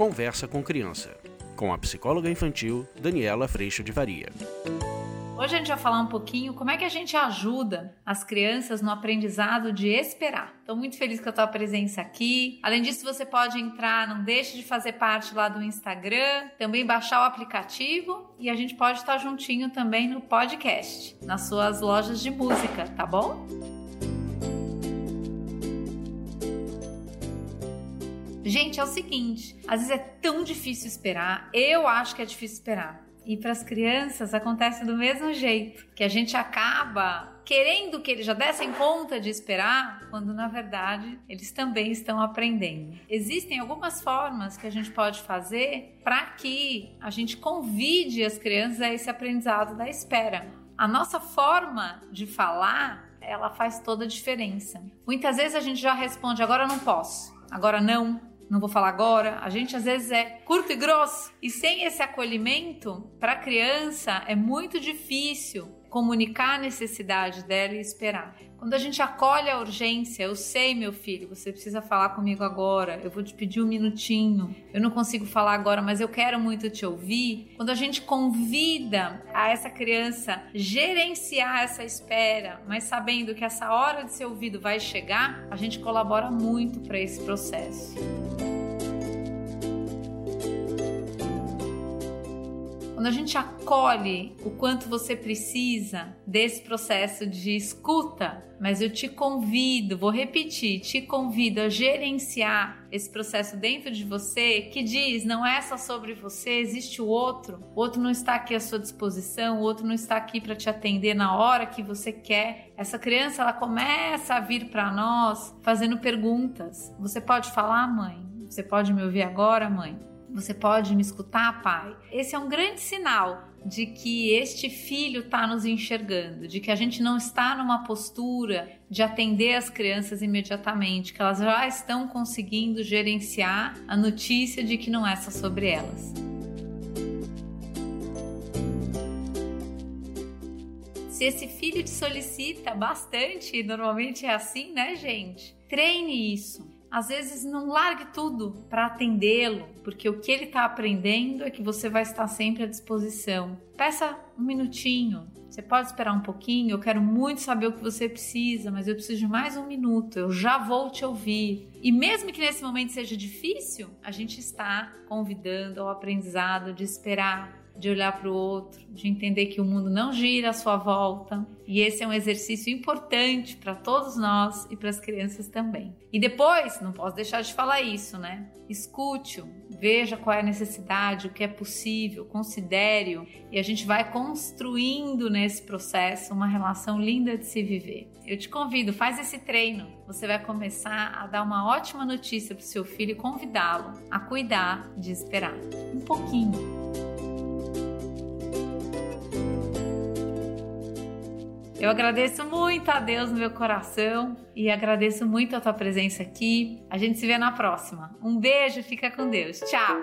Conversa com Criança, com a psicóloga infantil Daniela Freixo de Varia. Hoje a gente vai falar um pouquinho como é que a gente ajuda as crianças no aprendizado de esperar. Estou muito feliz com a tua presença aqui. Além disso, você pode entrar, não deixe de fazer parte lá do Instagram, também baixar o aplicativo e a gente pode estar juntinho também no podcast, nas suas lojas de música, tá bom? Gente, é o seguinte, às vezes é tão difícil esperar. Eu acho que é difícil esperar. E para as crianças acontece do mesmo jeito, que a gente acaba querendo que eles já dessem conta de esperar, quando na verdade eles também estão aprendendo. Existem algumas formas que a gente pode fazer para que a gente convide as crianças a esse aprendizado da espera. A nossa forma de falar, ela faz toda a diferença. Muitas vezes a gente já responde agora não posso, agora não, não vou falar agora. A gente às vezes é curto e grosso. E sem esse acolhimento, para a criança é muito difícil comunicar a necessidade dela e esperar. Quando a gente acolhe a urgência, eu sei, meu filho, você precisa falar comigo agora, eu vou te pedir um minutinho, eu não consigo falar agora, mas eu quero muito te ouvir. Quando a gente convida a essa criança gerenciar essa espera, mas sabendo que essa hora de ser ouvido vai chegar, a gente colabora muito para esse processo. Quando a gente acolhe o quanto você precisa desse processo de escuta, mas eu te convido, vou repetir, te convido a gerenciar esse processo dentro de você que diz não é só sobre você, existe o outro. O outro não está aqui à sua disposição, o outro não está aqui para te atender na hora que você quer. Essa criança ela começa a vir para nós fazendo perguntas. Você pode falar, mãe? Você pode me ouvir agora, mãe? Você pode me escutar, pai? Esse é um grande sinal de que este filho está nos enxergando, de que a gente não está numa postura de atender as crianças imediatamente, que elas já estão conseguindo gerenciar a notícia de que não é só sobre elas. Se esse filho te solicita bastante, normalmente é assim, né, gente? Treine isso às vezes não largue tudo para atendê-lo, porque o que ele está aprendendo é que você vai estar sempre à disposição. Peça um minutinho. Você pode esperar um pouquinho. Eu quero muito saber o que você precisa, mas eu preciso de mais um minuto. Eu já vou te ouvir. E mesmo que nesse momento seja difícil, a gente está convidando ao aprendizado de esperar, de olhar para o outro, de entender que o mundo não gira à sua volta. E esse é um exercício importante para todos nós e para as crianças também. E depois, não posso deixar de falar isso, né? Escute-o, veja qual é a necessidade, o que é possível, considere-o e a gente vai construindo nesse processo uma relação linda de se viver. Eu te convido, faz esse treino. Você vai começar a dar uma ótima notícia para o seu filho e convidá-lo a cuidar de esperar um pouquinho. Eu agradeço muito a Deus no meu coração e agradeço muito a tua presença aqui. A gente se vê na próxima. Um beijo, fica com Deus. Tchau.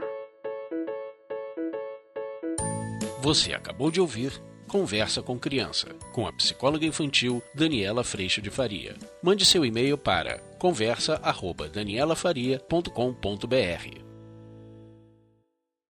Você acabou de ouvir Conversa com Criança, com a psicóloga infantil Daniela Freixo de Faria. Mande seu e-mail para conversa@danielafaria.com.br.